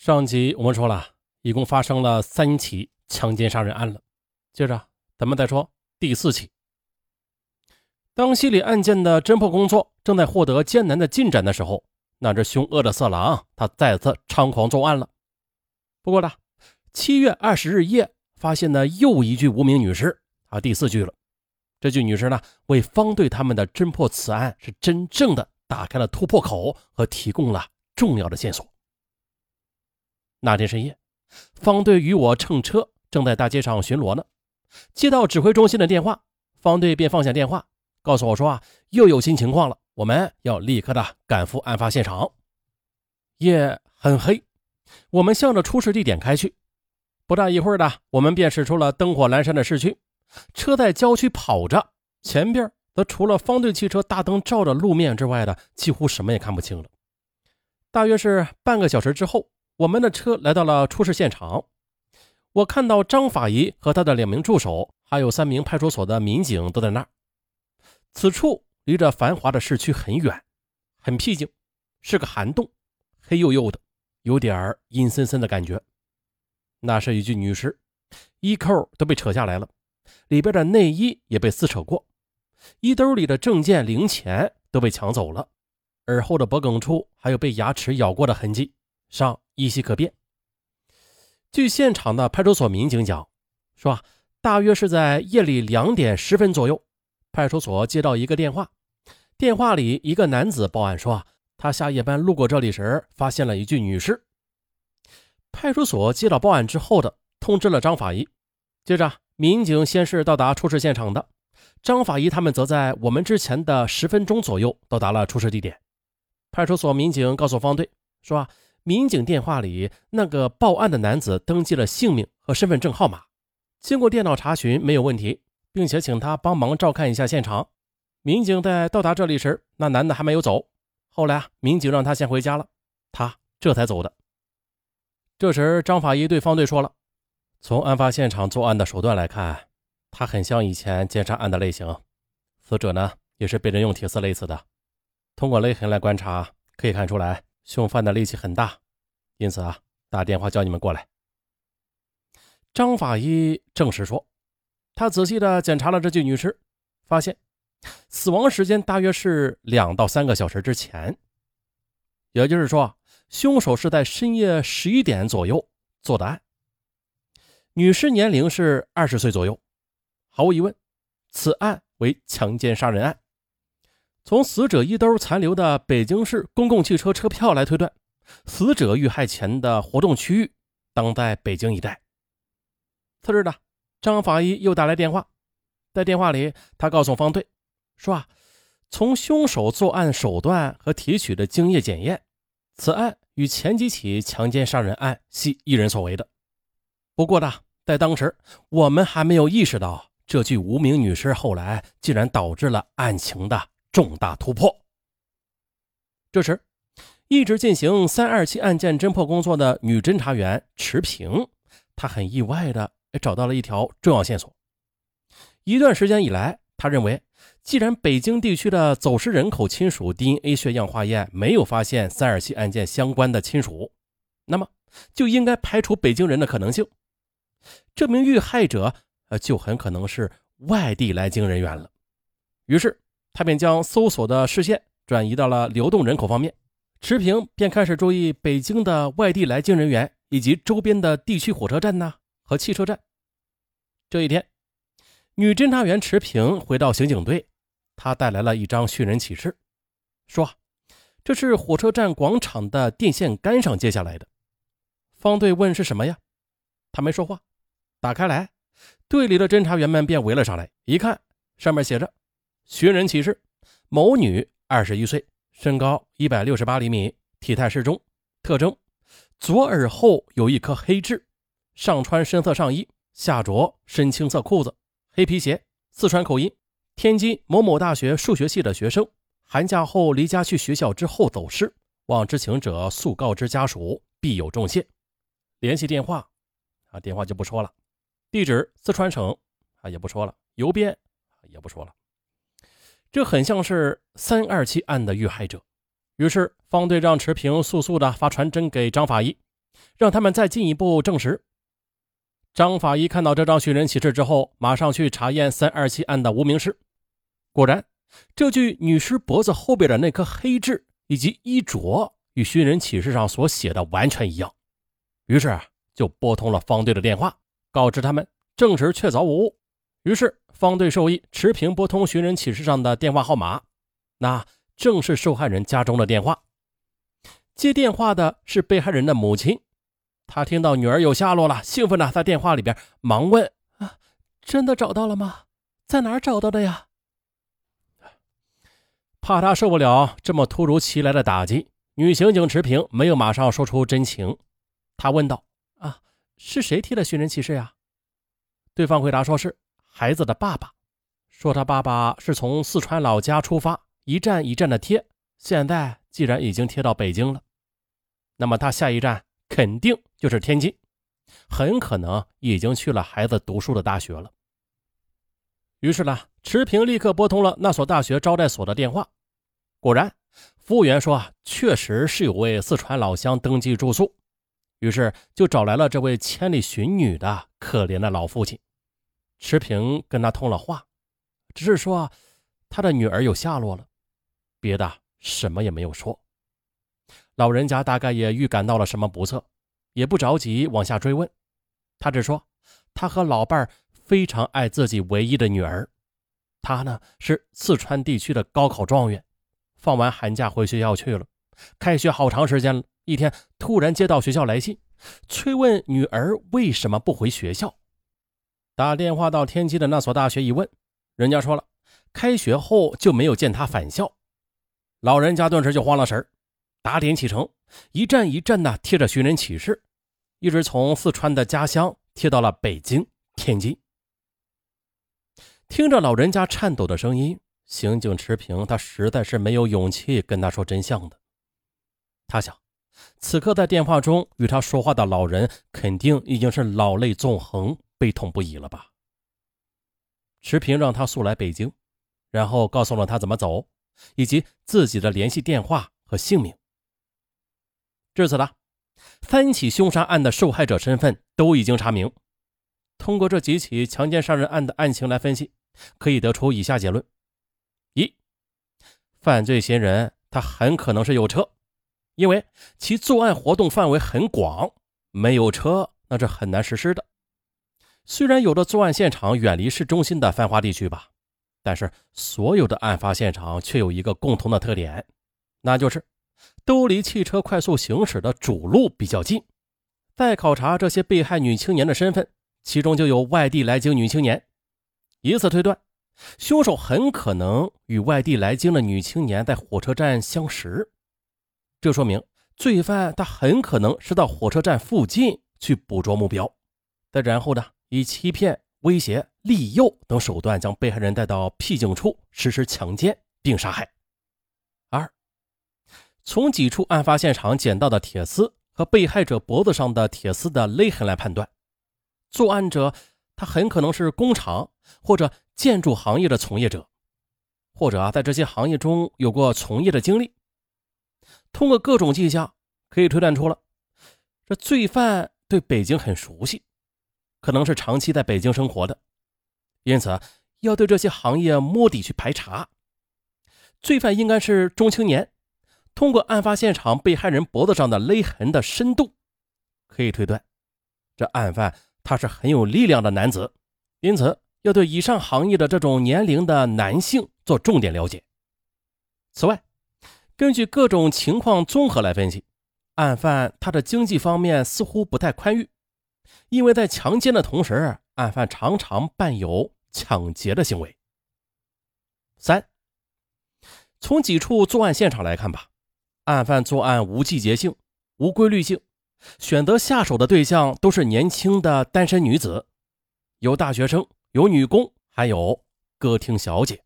上集我们说了一共发生了三起强奸杀人案了，接着咱们再说第四起。当系列案件的侦破工作正在获得艰难的进展的时候，那只凶恶的色狼他再次猖狂作案了。不过呢，七月二十日夜发现的又一具无名女尸啊，第四具了。这具女尸呢，为方队他们的侦破此案是真正的打开了突破口和提供了重要的线索。那天深夜，方队与我乘车正在大街上巡逻呢，接到指挥中心的电话，方队便放下电话，告诉我说啊，又有新情况了，我们要立刻的赶赴案发现场。夜很黑，我们向着出事地点开去。不大一会儿的，我们便驶出了灯火阑珊的市区，车在郊区跑着，前边则除了方队汽车大灯照着路面之外的，几乎什么也看不清了。大约是半个小时之后。我们的车来到了出事现场，我看到张法医和他的两名助手，还有三名派出所的民警都在那儿。此处离着繁华的市区很远，很僻静，是个涵洞，黑黝黝的，有点阴森森的感觉。那是一具女尸，衣扣都被扯下来了，里边的内衣也被撕扯过，衣兜里的证件、零钱都被抢走了，耳后的脖梗处还有被牙齿咬过的痕迹。上依稀可辨。据现场的派出所民警讲，说大约是在夜里两点十分左右，派出所接到一个电话，电话里一个男子报案说，他下夜班路过这里时，发现了一具女尸。派出所接到报案之后的，通知了张法医。接着，民警先是到达出事现场的，张法医他们则在我们之前的十分钟左右到达了出事地点。派出所民警告诉方队说。民警电话里那个报案的男子登记了姓名和身份证号码，经过电脑查询没有问题，并且请他帮忙照看一下现场。民警在到达这里时，那男的还没有走。后来啊，民警让他先回家了，他这才走的。这时，张法医对方队说了：“从案发现场作案的手段来看，他很像以前奸杀案的类型。死者呢，也是被人用铁丝勒死的。通过勒痕来观察，可以看出来。”凶犯的力气很大，因此啊，打电话叫你们过来。张法医证实说，他仔细的检查了这具女尸，发现死亡时间大约是两到三个小时之前，也就是说，凶手是在深夜十一点左右做的案。女尸年龄是二十岁左右，毫无疑问，此案为强奸杀人案。从死者衣兜残留的北京市公共汽车车票来推断，死者遇害前的活动区域当在北京一带。次日呢，张法医又打来电话，在电话里，他告诉方队说：“啊，从凶手作案手段和提取的精液检验，此案与前几起强奸杀人案系一人所为的。不过呢，在当时我们还没有意识到这具无名女尸后来竟然导致了案情的。”重大突破。这时，一直进行三二七案件侦破工作的女侦查员池平，她很意外的找到了一条重要线索。一段时间以来，她认为，既然北京地区的走失人口亲属 DNA 血样化验没有发现三二七案件相关的亲属，那么就应该排除北京人的可能性。这名遇害者，就很可能是外地来京人员了。于是。他便将搜索的视线转移到了流动人口方面，池平便开始注意北京的外地来京人员以及周边的地区火车站呐和汽车站。这一天，女侦查员池平回到刑警队，她带来了一张寻人启事，说这是火车站广场的电线杆上接下来的。方队问是什么呀？他没说话。打开来，队里的侦查员们便围了上来，一看上面写着。寻人启事：某女，二十一岁，身高一百六十八厘米，体态适中，特征：左耳后有一颗黑痣，上穿深色上衣，下着深青色裤子，黑皮鞋，四川口音，天津某某大学数学系的学生，寒假后离家去学校之后走失，望知情者速告知家属，必有重谢。联系电话，啊，电话就不说了，地址四川省，啊，也不说了，邮编，也不说了。这很像是三二七案的遇害者，于是方队让池平速速的发传真给张法医，让他们再进一步证实。张法医看到这张寻人启事之后，马上去查验三二七案的无名氏，果然，这具女尸脖子后边的那颗黑痣以及衣着与寻人启事上所写的完全一样，于是就拨通了方队的电话，告知他们证实确凿无误。于是方队授意持平拨通寻人启事上的电话号码，那正是受害人家中的电话。接电话的是被害人的母亲，她听到女儿有下落了，兴奋的在电话里边忙问：“啊，真的找到了吗？在哪儿找到的呀？”怕他受不了这么突如其来的打击，女刑警持平没有马上说出真情。她问道：“啊，是谁贴的寻人启事呀？”对方回答说是孩子的爸爸，说他爸爸是从四川老家出发，一站一站的贴，现在既然已经贴到北京了。那么他下一站肯定就是天津，很可能已经去了孩子读书的大学了。于是呢，池平立刻拨通了那所大学招待所的电话。果然，服务员说，确实是有位四川老乡登记住宿。于是就找来了这位千里寻女的可怜的老父亲。池平跟他通了话，只是说他的女儿有下落了，别的什么也没有说。老人家大概也预感到了什么不测，也不着急往下追问。他只说，他和老伴儿非常爱自己唯一的女儿。他呢是四川地区的高考状元，放完寒假回学校去了。开学好长时间了，一天突然接到学校来信，催问女儿为什么不回学校。打电话到天津的那所大学一问，人家说了，开学后就没有见他返校。老人家顿时就慌了神儿。打点启程，一站一站的贴着寻人启事，一直从四川的家乡贴到了北京、天津。听着老人家颤抖的声音，刑警持平，他实在是没有勇气跟他说真相的。他想，此刻在电话中与他说话的老人，肯定已经是老泪纵横、悲痛不已了吧。持平让他速来北京，然后告诉了他怎么走，以及自己的联系电话和姓名。至此呢，三起凶杀案的受害者身份都已经查明。通过这几起强奸杀人案的案情来分析，可以得出以下结论：一、犯罪嫌疑人他很可能是有车，因为其作案活动范围很广，没有车那是很难实施的。虽然有的作案现场远离市中心的繁华地区吧，但是所有的案发现场却有一个共同的特点，那就是。都离汽车快速行驶的主路比较近。再考察这些被害女青年的身份，其中就有外地来京女青年。以此推断，凶手很可能与外地来京的女青年在火车站相识。这说明罪犯他很可能是到火车站附近去捕捉目标，再然后呢，以欺骗、威胁、利诱等手段将被害人带到僻静处实施强奸并杀害。二从几处案发现场捡到的铁丝和被害者脖子上的铁丝的勒痕来判断，作案者他很可能是工厂或者建筑行业的从业者，或者啊在这些行业中有过从业的经历。通过各种迹象，可以推断出了这罪犯对北京很熟悉，可能是长期在北京生活的，因此要对这些行业摸底去排查。罪犯应该是中青年。通过案发现场被害人脖子上的勒痕的深度，可以推断，这案犯他是很有力量的男子，因此要对以上行业的这种年龄的男性做重点了解。此外，根据各种情况综合来分析，案犯他的经济方面似乎不太宽裕，因为在强奸的同时，案犯常常伴有抢劫的行为。三，从几处作案现场来看吧。案犯作案无季节性、无规律性，选择下手的对象都是年轻的单身女子，有大学生，有女工，还有歌厅小姐。